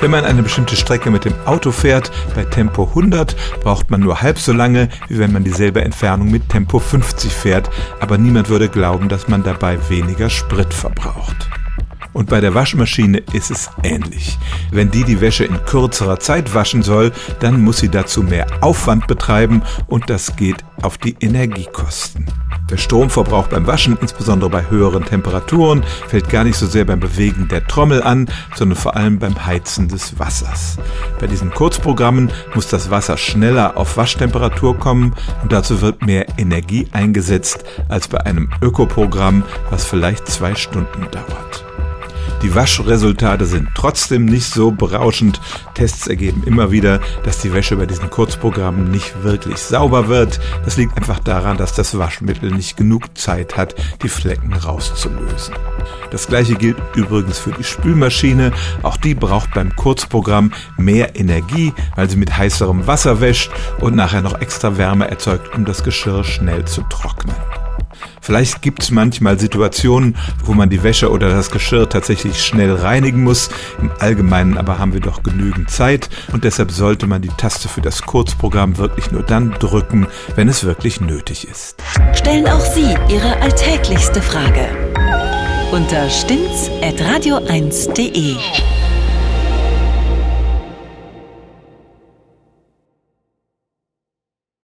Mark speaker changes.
Speaker 1: Wenn man eine bestimmte Strecke mit dem Auto fährt, bei Tempo 100, braucht man nur halb so lange, wie wenn man dieselbe Entfernung mit Tempo 50 fährt, aber niemand würde glauben, dass man dabei weniger Sprit verbraucht. Und bei der Waschmaschine ist es ähnlich. Wenn die die Wäsche in kürzerer Zeit waschen soll, dann muss sie dazu mehr Aufwand betreiben und das geht auf die Energiekosten. Der Stromverbrauch beim Waschen, insbesondere bei höheren Temperaturen, fällt gar nicht so sehr beim Bewegen der Trommel an, sondern vor allem beim Heizen des Wassers. Bei diesen Kurzprogrammen muss das Wasser schneller auf Waschtemperatur kommen und dazu wird mehr Energie eingesetzt als bei einem Ökoprogramm, was vielleicht zwei Stunden dauert. Die Waschresultate sind trotzdem nicht so berauschend. Tests ergeben immer wieder, dass die Wäsche bei diesen Kurzprogrammen nicht wirklich sauber wird. Das liegt einfach daran, dass das Waschmittel nicht genug Zeit hat, die Flecken rauszulösen. Das gleiche gilt übrigens für die Spülmaschine. Auch die braucht beim Kurzprogramm mehr Energie, weil sie mit heißerem Wasser wäscht und nachher noch extra Wärme erzeugt, um das Geschirr schnell zu trocknen. Vielleicht gibt es manchmal Situationen, wo man die Wäsche oder das Geschirr tatsächlich schnell reinigen muss. Im Allgemeinen aber haben wir doch genügend Zeit und deshalb sollte man die Taste für das Kurzprogramm wirklich nur dann drücken, wenn es wirklich nötig ist.
Speaker 2: Stellen auch Sie Ihre alltäglichste Frage unter stimmtz.radio1.de.